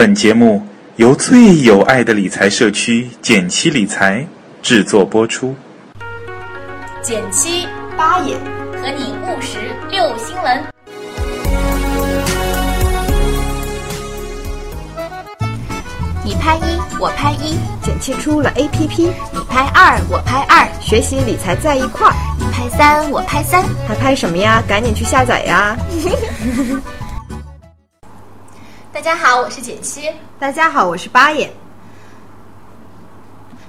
本节目由最有爱的理财社区简七理财制作播出。简七八也和你务实六新闻。你拍一，我拍一，减七出了 APP，你拍二，我拍二，学习理财在一块儿。你拍三，我拍三，还拍什么呀？赶紧去下载呀！大家好，我是简七。大家好，我是八爷。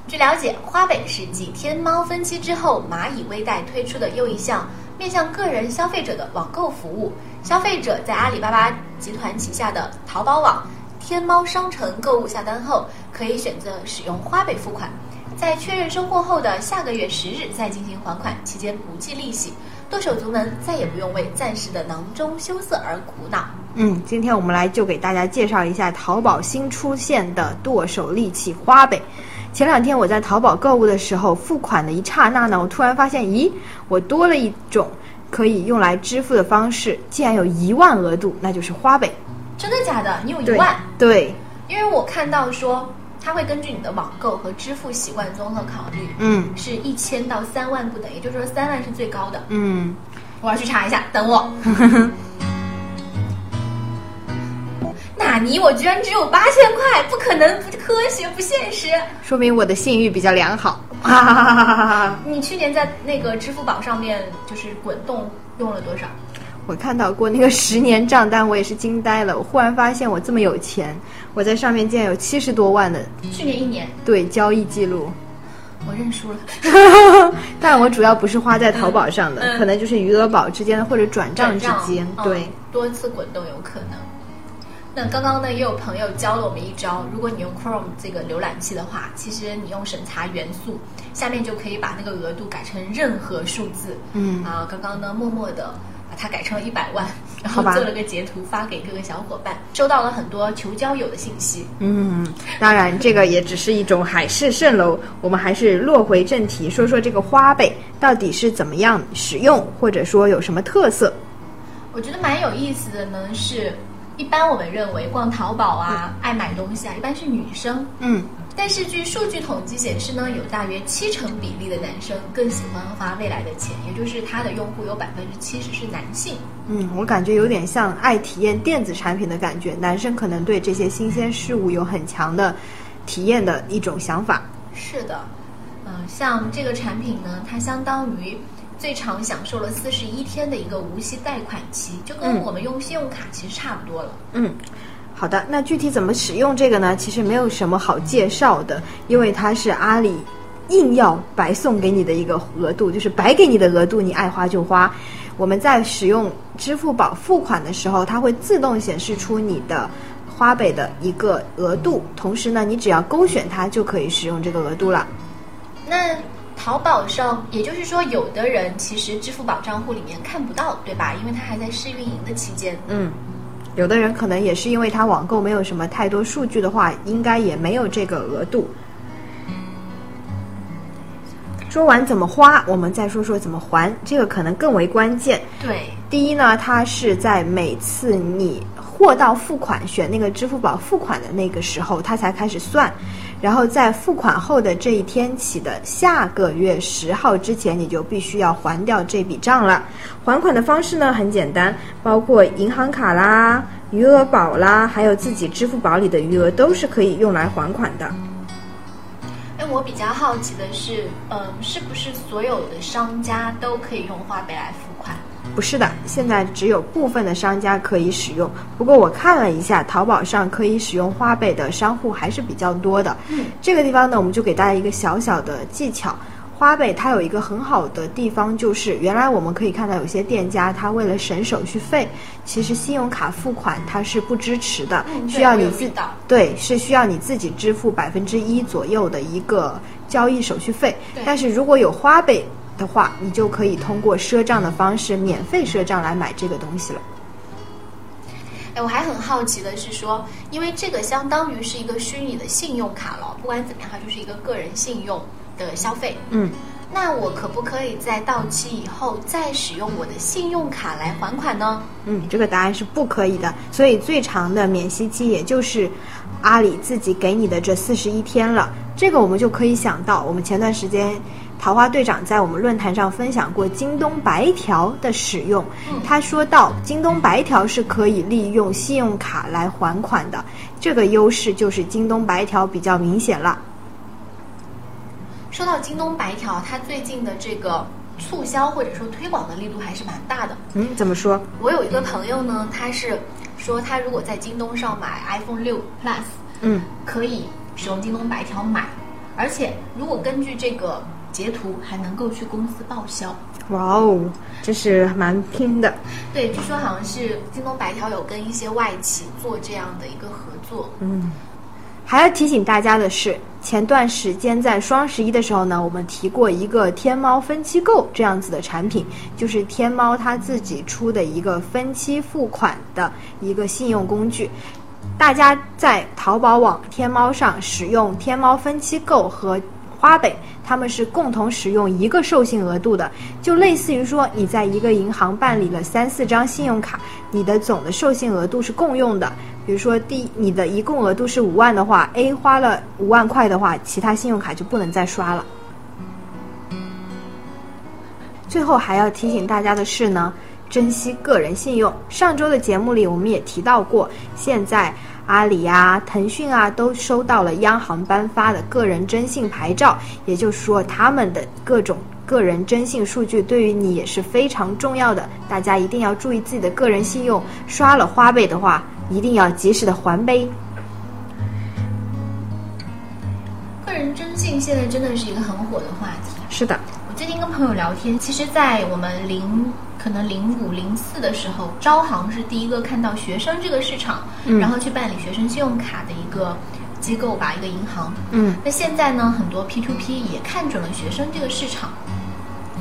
据了解，花呗是继天猫分期之后，蚂蚁微贷推出的又一项面向个人消费者的网购服务。消费者在阿里巴巴集团旗下的淘宝网、天猫商城购物下单后，可以选择使用花呗付款，在确认收货后的下个月十日再进行还款，期间不计利息，剁手族们再也不用为暂时的囊中羞涩而苦恼。嗯，今天我们来就给大家介绍一下淘宝新出现的剁手利器花呗。前两天我在淘宝购物的时候，付款的一刹那呢，我突然发现，咦，我多了一种可以用来支付的方式，竟然有一万额度，那就是花呗。真的假的？你有一万？对，因为我看到说，它会根据你的网购和支付习惯综合考虑，嗯是一千到三万不等，也就是说三万是最高的。嗯，我要去查一下，等我。纳尼？我居然只有八千块，不可能，不科学，不现实。说明我的信誉比较良好。哈哈哈哈哈哈！你去年在那个支付宝上面就是滚动用了多少？我看到过那个十年账单，我也是惊呆了。我忽然发现我这么有钱，我在上面竟然有七十多万的去年一年，对交易记录。我认输了。但我主要不是花在淘宝上的，嗯可能就是余额宝之间或者转账之间。嗯对，多次滚动有可能。那刚刚呢，也有朋友教了我们一招，如果你用 Chrome 这个浏览器的话，其实你用审查元素，下面就可以把那个额度改成任何数字。嗯啊，刚刚呢，默默的把它改成了一百万，然后吧做了个截图发给各个小伙伴，收到了很多求交友的信息。嗯，当然这个也只是一种海市蜃楼。我们还是落回正题，说说这个花呗到底是怎么样使用，或者说有什么特色。我觉得蛮有意思的呢，是一般我们认为逛淘宝啊、爱买东西啊，一般是女生。嗯，但是据数据统计显示呢，有大约七成比例的男生更喜欢花未来的钱，也就是他的用户有百分之七十是男性。嗯，我感觉有点像爱体验电子产品的感觉。男生可能对这些新鲜事物有很强的体验的一种想法。是的，嗯、像这个产品呢，它相当于最长享受了四十一天的一个无息贷款期，就跟嗯我们用信用卡其实差不多了。嗯，好的，那具体怎么使用这个呢？其实没有什么好介绍的，因为它是阿里硬要白送给你的一个额度，就是白给你的额度，你爱花就花。我们在使用支付宝付款的时候，它会自动显示出你的花呗的一个额度，同时呢，你只要勾选它就可以使用这个额度了。那淘宝上，也就是说，有的人其实支付宝账户里面看不到，对吧？因为他还在试运营的期间。嗯，有的人可能也是因为他网购没有什么太多数据的话，应该也没有这个额度。说完怎么花，我们再说说怎么还，这个可能更为关键。对，第一呢，它是在每次你货到付款选那个支付宝付款的那个时候，它才开始算，然后在付款后的这一天起的下个月十号之前，你就必须要还掉这笔账了。还款的方式呢很简单，包括银行卡啦、余额宝啦，还有自己支付宝里的余额都是可以用来还款的。哎，我比较好奇的是，嗯、是不是所有的商家都可以用花呗来付？不是的，现在只有部分的商家可以使用。不过我看了一下，淘宝上可以使用花呗的商户还是比较多的。嗯，这个地方呢，我们就给大家一个小小的技巧。花呗它有一个很好的地方，就是原来我们可以看到有些店家，他为了省手续费，其实信用卡付款它是不支持的，嗯需要你自对是需要你自己支付百分之一左右的一个交易手续费。但是如果有花呗的话，你就可以通过赊账的方式免费赊账来买这个东西了。哎，我还很好奇的是说，因为这个相当于是一个虚拟的信用卡了，不管怎么样，它就是一个个人信用的消费。嗯，那我可不可以在到期以后再使用我的信用卡来还款呢？嗯，这个答案是不可以的。所以最长的免息期也就是阿里自己给你的这四十一天了。这个我们就可以想到，我们前段时间桃花队长在我们论坛上分享过京东白条的使用，他说到京东白条是可以利用信用卡来还款的，这个优势就是京东白条比较明显了。说到京东白条，它最近的这个促销或者说推广的力度还是蛮大的。嗯，怎么说？我有一个朋友呢，他是说他如果在京东上买 iPhone 六 Plus，嗯，可以使用京东白条买，而且如果根据这个截图，还能够去公司报销。哇哦，这是蛮拼的。对，据说好像是京东白条有跟一些外企做这样的一个合作。嗯。还要提醒大家的是，前段时间在双十一的时候呢，我们提过一个天猫分期购这样子的产品，就是天猫它自己出的一个分期付款的一个信用工具。大家在淘宝网、天猫上使用天猫分期购和花呗，他们是共同使用一个授信额度的，就类似于说你在一个银行办理了三四张信用卡，你的总的授信额度是共用的。比如说，第你的一共额度是五万的话，A 花了五万块的话，其他信用卡就不能再刷了。最后还要提醒大家的是呢，珍惜个人信用。上周的节目里我们也提到过，现在阿里啊、腾讯啊都收到了央行颁发的个人征信牌照，也就是说，他们的各种个人征信数据对于你也是非常重要的。大家一定要注意自己的个人信用，刷了花呗的话。一定要及时的还呗。个人征信现在真的是一个很火的话题。是的，我最近跟朋友聊天，其实，在我们零可能零五零四的时候，招行是第一个看到学生这个市场，然后去办理学生信用卡的一个机构吧，一个银行。嗯，那现在呢，很多 P to P 也看准了学生这个市场，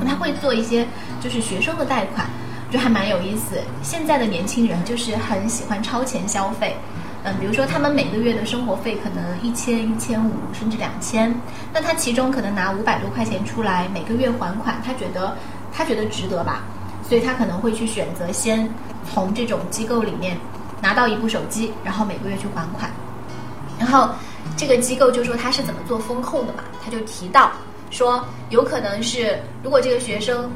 他会做一些就是学生的贷款。就还蛮有意思。现在的年轻人就是很喜欢超前消费，嗯，比如说他们每个月的生活费可能一千、一千五，甚至两千，那他其中可能拿五百多块钱出来，每个月还款，他觉得他觉得值得吧，所以他可能会去选择先从这种机构里面拿到一部手机，然后每个月去还款。然后这个机构就说他是怎么做风控的嘛，他就提到说，有可能是如果这个学生。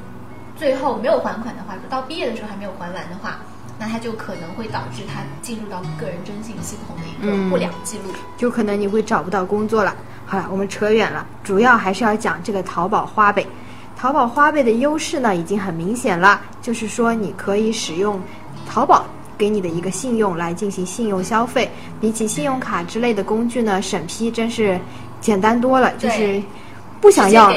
最后没有还款的话，到毕业的时候还没有还完的话，那他就可能会导致他进入到个人征信系统的一个不良记录，就可能你会找不到工作了。好了，我们扯远了，主要还是要讲这个淘宝花呗。淘宝花呗的优势呢，已经很明显了，就是说你可以使用淘宝给你的一个信用来进行信用消费，比起信用卡之类的工具呢，审批真是简单多了，就是不想要，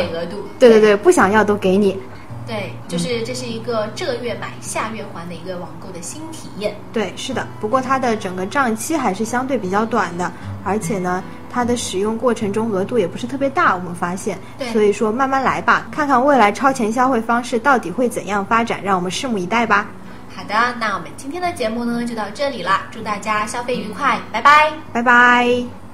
对对对，不想要都给你。对，就是这是一个这个月买下月还的一个网购的新体验。对，是的。不过它的整个账期还是相对比较短的，而且呢，它的使用过程中额度也不是特别大，我们发现。对。所以说慢慢来吧，看看未来超前消费方式到底会怎样发展，让我们拭目以待吧。好的，那我们今天的节目呢就到这里了，祝大家消费愉快，拜拜，拜拜。